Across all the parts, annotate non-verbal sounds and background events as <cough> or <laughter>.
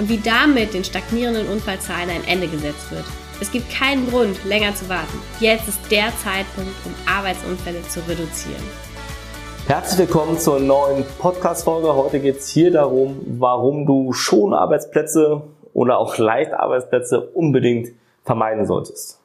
und wie damit den stagnierenden Unfallzahlen ein Ende gesetzt wird. Es gibt keinen Grund, länger zu warten. Jetzt ist der Zeitpunkt, um Arbeitsunfälle zu reduzieren. Herzlich willkommen zur neuen Podcast-Folge. Heute geht es hier darum, warum du schon Arbeitsplätze oder auch Leichtarbeitsplätze unbedingt vermeiden solltest.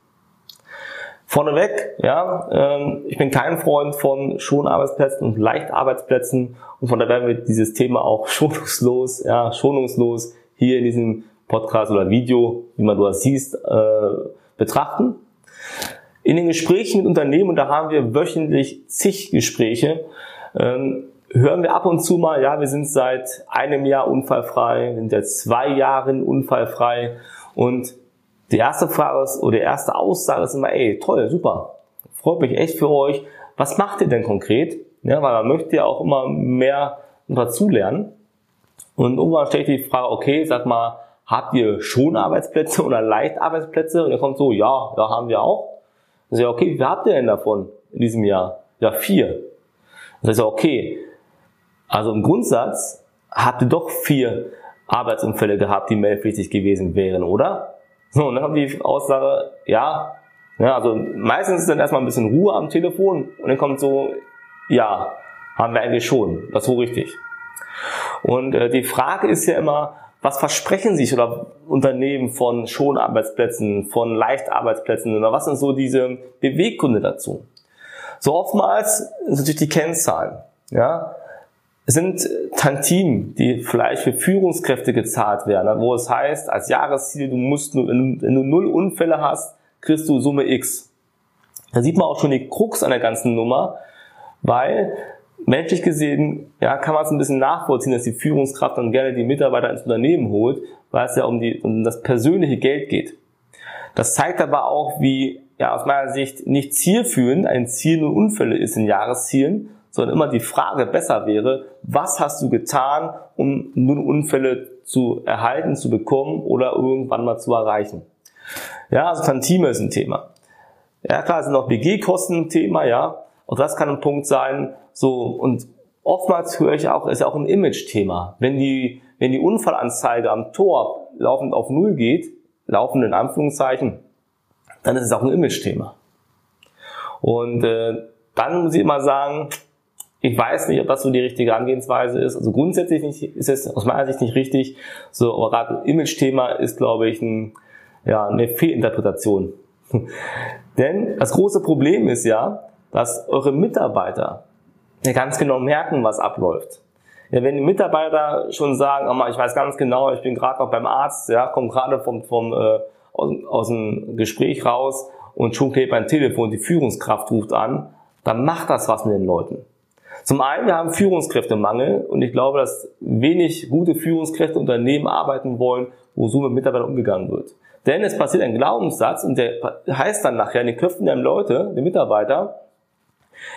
Vorneweg, ja, ähm, ich bin kein Freund von Schonarbeitsplätzen und Leichtarbeitsplätzen und von daher werden wir dieses Thema auch <laughs> schonungslos, ja, schonungslos hier in diesem Podcast oder Video, wie man das siehst, äh, betrachten. In den Gesprächen mit Unternehmen, und da haben wir wöchentlich zig Gespräche, ähm, hören wir ab und zu mal, ja, wir sind seit einem Jahr unfallfrei, sind seit zwei Jahren unfallfrei und die erste Frage ist, oder die erste Aussage ist immer, ey, toll, super, freut mich echt für euch. Was macht ihr denn konkret? Ja, weil man möchte ja auch immer mehr dazulernen. Und irgendwann stelle ich die Frage, okay, sag mal, habt ihr schon Arbeitsplätze oder Leichtarbeitsplätze? Und er kommt so, ja, da haben wir auch. Und ich sage, okay, wie viel habt ihr denn davon in diesem Jahr? Ja, vier. Und ich sage, okay, also im Grundsatz habt ihr doch vier Arbeitsunfälle gehabt, die meldepflichtig gewesen wären, oder? So, und dann kommt die Aussage, ja, ja, also meistens ist dann erstmal ein bisschen Ruhe am Telefon und dann kommt so, ja, haben wir eigentlich schon, das ist wohl richtig. Und äh, die Frage ist ja immer, was versprechen sich oder Unternehmen von Schonarbeitsplätzen, von Leichtarbeitsplätzen oder was sind so diese Beweggründe dazu? So oftmals sind natürlich die Kennzahlen. Ja, es sind Tantiemen, die vielleicht für Führungskräfte gezahlt werden, wo es heißt, als Jahresziel, du musst nur, wenn du null Unfälle hast, kriegst du Summe X. Da sieht man auch schon die Krux an der ganzen Nummer, weil menschlich gesehen, ja, kann man es ein bisschen nachvollziehen, dass die Führungskraft dann gerne die Mitarbeiter ins Unternehmen holt, weil es ja um, die, um das persönliche Geld geht. Das zeigt aber auch, wie ja, aus meiner Sicht nicht zielführend ein Ziel nur Unfälle ist in Jahreszielen, sondern immer die Frage besser wäre, was hast du getan, um nur Unfälle zu erhalten, zu bekommen oder irgendwann mal zu erreichen. Ja, also Tantime ist ein Thema. Ja, klar, sind auch BG-Kosten ein Thema, ja. Und das kann ein Punkt sein, so, und oftmals höre ich auch, ist ja auch ein Image-Thema. Wenn die, wenn die Unfallanzeige am Tor laufend auf Null geht, laufend in Anführungszeichen, dann ist es auch ein Image-Thema. Und äh, dann muss ich immer sagen, ich weiß nicht, ob das so die richtige Angehensweise ist. Also grundsätzlich nicht, ist es aus meiner Sicht nicht richtig. So, aber gerade Image-Thema ist, glaube ich, ein, ja, eine Fehlinterpretation. <laughs> Denn das große Problem ist ja, dass eure Mitarbeiter ganz genau merken, was abläuft. Ja, wenn die Mitarbeiter schon sagen, oh, ich weiß ganz genau, ich bin gerade noch beim Arzt, ja, komme gerade vom, vom äh, aus, aus dem Gespräch raus und schon klebt mein Telefon, die Führungskraft ruft an, dann macht das was mit den Leuten. Zum einen, wir haben Führungskräftemangel und ich glaube, dass wenig gute Führungskräfte Unternehmen arbeiten wollen, wo so mit Mitarbeitern umgegangen wird. Denn es passiert ein Glaubenssatz und der heißt dann nachher in den Köpfen der Leute, der Mitarbeiter,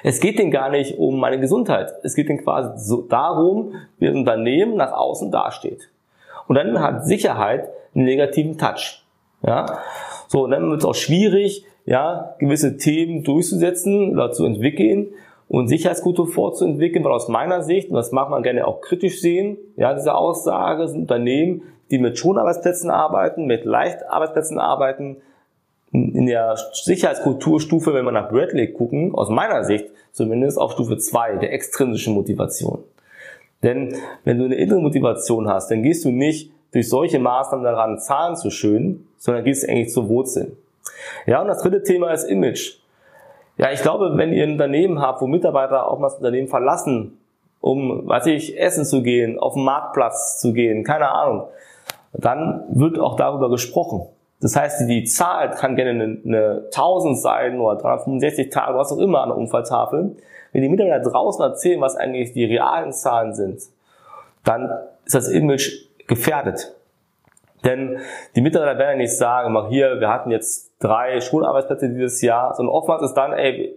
es geht denen gar nicht um meine Gesundheit. Es geht denen quasi so darum, wie das Unternehmen nach außen dasteht. Und dann hat Sicherheit einen negativen Touch. Ja? So, und dann wird es auch schwierig, ja, gewisse Themen durchzusetzen oder zu entwickeln und Sicherheitskultur vorzuentwickeln, weil aus meiner Sicht, und das mag man gerne auch kritisch sehen, ja, diese Aussage sind Unternehmen, die mit Schonarbeitsplätzen arbeiten, mit Leichtarbeitsplätzen arbeiten, in der Sicherheitskulturstufe, wenn wir nach Bradley gucken, aus meiner Sicht zumindest auf Stufe 2 der extrinsischen Motivation. Denn wenn du eine innere Motivation hast, dann gehst du nicht durch solche Maßnahmen daran, Zahlen zu schönen, sondern gehst eigentlich zur Wurzel. Ja, und das dritte Thema ist Image. Ja, ich glaube, wenn ihr ein Unternehmen habt, wo Mitarbeiter auch mal das Unternehmen verlassen, um, weiß ich, essen zu gehen, auf den Marktplatz zu gehen, keine Ahnung, dann wird auch darüber gesprochen. Das heißt, die Zahl kann gerne eine, eine 1000 sein oder 365 Tage, was auch immer an der Unfalltafel. Wenn die Mitarbeiter draußen erzählen, was eigentlich die realen Zahlen sind, dann ist das Image gefährdet. Denn die Mitarbeiter werden ja nicht sagen, mach hier, wir hatten jetzt drei Schularbeitsplätze dieses Jahr, sondern oftmals ist dann, ey,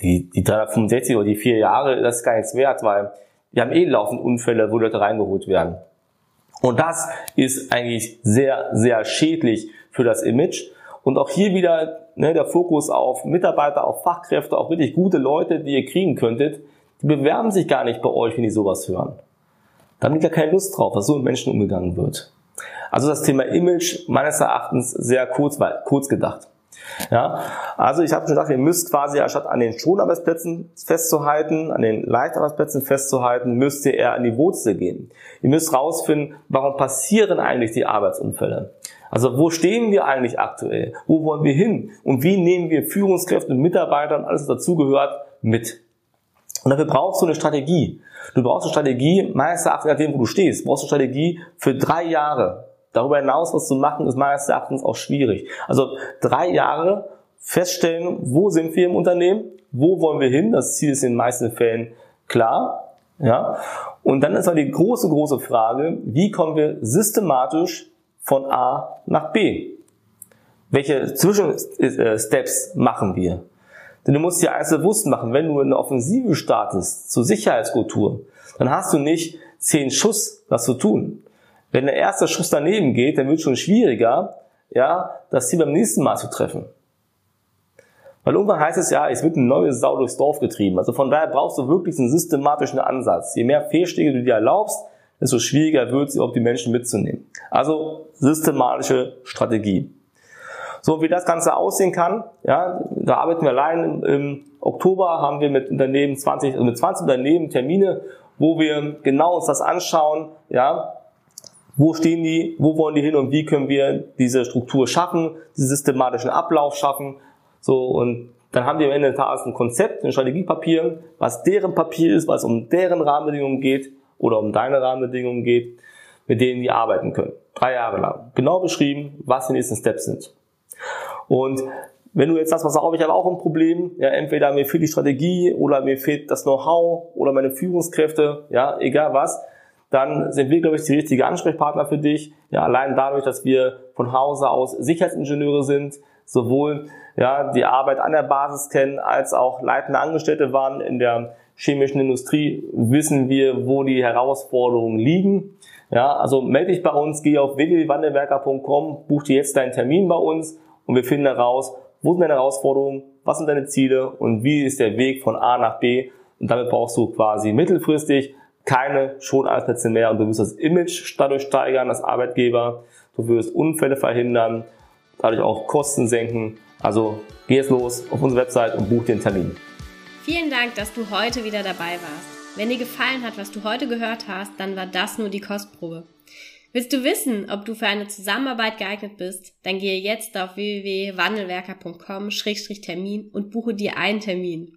die, die 365 oder die vier Jahre, das ist gar nichts wert, weil wir haben eh laufend Unfälle, wo Leute reingeholt werden. Und das ist eigentlich sehr, sehr schädlich für das Image. Und auch hier wieder ne, der Fokus auf Mitarbeiter, auf Fachkräfte, auf wirklich gute Leute, die ihr kriegen könntet, die bewerben sich gar nicht bei euch, wenn die sowas hören. Da haben die gar keine Lust drauf, dass so mit Menschen umgegangen wird. Also das Thema Image meines Erachtens sehr kurz, kurz gedacht. Ja, also ich habe schon gesagt, ihr müsst quasi anstatt an den Schonarbeitsplätzen festzuhalten, an den Leichtarbeitsplätzen festzuhalten, müsst ihr eher an die Wurzel gehen. Ihr müsst rausfinden, warum passieren eigentlich die Arbeitsunfälle? Also wo stehen wir eigentlich aktuell? Wo wollen wir hin? Und wie nehmen wir Führungskräfte und Mitarbeiter und alles, was dazugehört, mit? Und dafür brauchst du eine Strategie. Du brauchst eine Strategie, meines Erachtens, nachdem wo du stehst, brauchst du eine Strategie für drei Jahre. Darüber hinaus was zu machen, ist meines Erachtens auch schwierig. Also drei Jahre feststellen, wo sind wir im Unternehmen, wo wollen wir hin. Das Ziel ist in den meisten Fällen klar. Ja? Und dann ist aber die große, große Frage, wie kommen wir systematisch von A nach B? Welche Zwischensteps machen wir? Denn du musst dir eins bewusst machen, wenn du eine Offensive startest zur Sicherheitskultur, dann hast du nicht zehn Schuss, was zu tun. Wenn der erste Schuss daneben geht, dann wird es schon schwieriger, ja, das Ziel beim nächsten Mal zu treffen. Weil irgendwann heißt es ja, es wird eine neue Sau durchs Dorf getrieben. Also von daher brauchst du wirklich einen systematischen Ansatz. Je mehr Fehlschläge du dir erlaubst, desto schwieriger wird es, überhaupt die Menschen mitzunehmen. Also systematische Strategie. So, wie das Ganze aussehen kann, ja, da arbeiten wir allein im, Oktober, haben wir mit Unternehmen 20, also mit 20 Unternehmen Termine, wo wir genau uns das anschauen, ja, wo stehen die? Wo wollen die hin? Und wie können wir diese Struktur schaffen, diesen systematischen Ablauf schaffen? So, und dann haben die am Ende des Tages ein Konzept, ein Strategiepapier, was deren Papier ist, was um deren Rahmenbedingungen geht oder um deine Rahmenbedingungen geht, mit denen die arbeiten können. Drei Jahre lang. Genau beschrieben, was die nächsten Steps sind. Und wenn du jetzt sagst, was auch, ich habe auch ein Problem, ja, entweder mir fehlt die Strategie oder mir fehlt das Know-how oder meine Führungskräfte, ja, egal was, dann sind wir, glaube ich, die richtige Ansprechpartner für dich. Ja, allein dadurch, dass wir von Hause aus Sicherheitsingenieure sind, sowohl ja, die Arbeit an der Basis kennen, als auch leitende Angestellte waren in der chemischen Industrie, wissen wir, wo die Herausforderungen liegen. Ja, also melde dich bei uns, geh auf www.wandelwerker.com, buch dir jetzt deinen Termin bei uns und wir finden heraus, wo sind deine Herausforderungen, was sind deine Ziele und wie ist der Weg von A nach B. Und damit brauchst du quasi mittelfristig keine Schonarbeitsplätze mehr und du wirst das Image dadurch steigern als Arbeitgeber, du wirst Unfälle verhindern, dadurch auch Kosten senken. Also geh jetzt los auf unsere Website und buch den Termin. Vielen Dank, dass du heute wieder dabei warst. Wenn dir gefallen hat, was du heute gehört hast, dann war das nur die Kostprobe. Willst du wissen, ob du für eine Zusammenarbeit geeignet bist? Dann gehe jetzt auf www.wandelwerker.com-termin und buche dir einen Termin.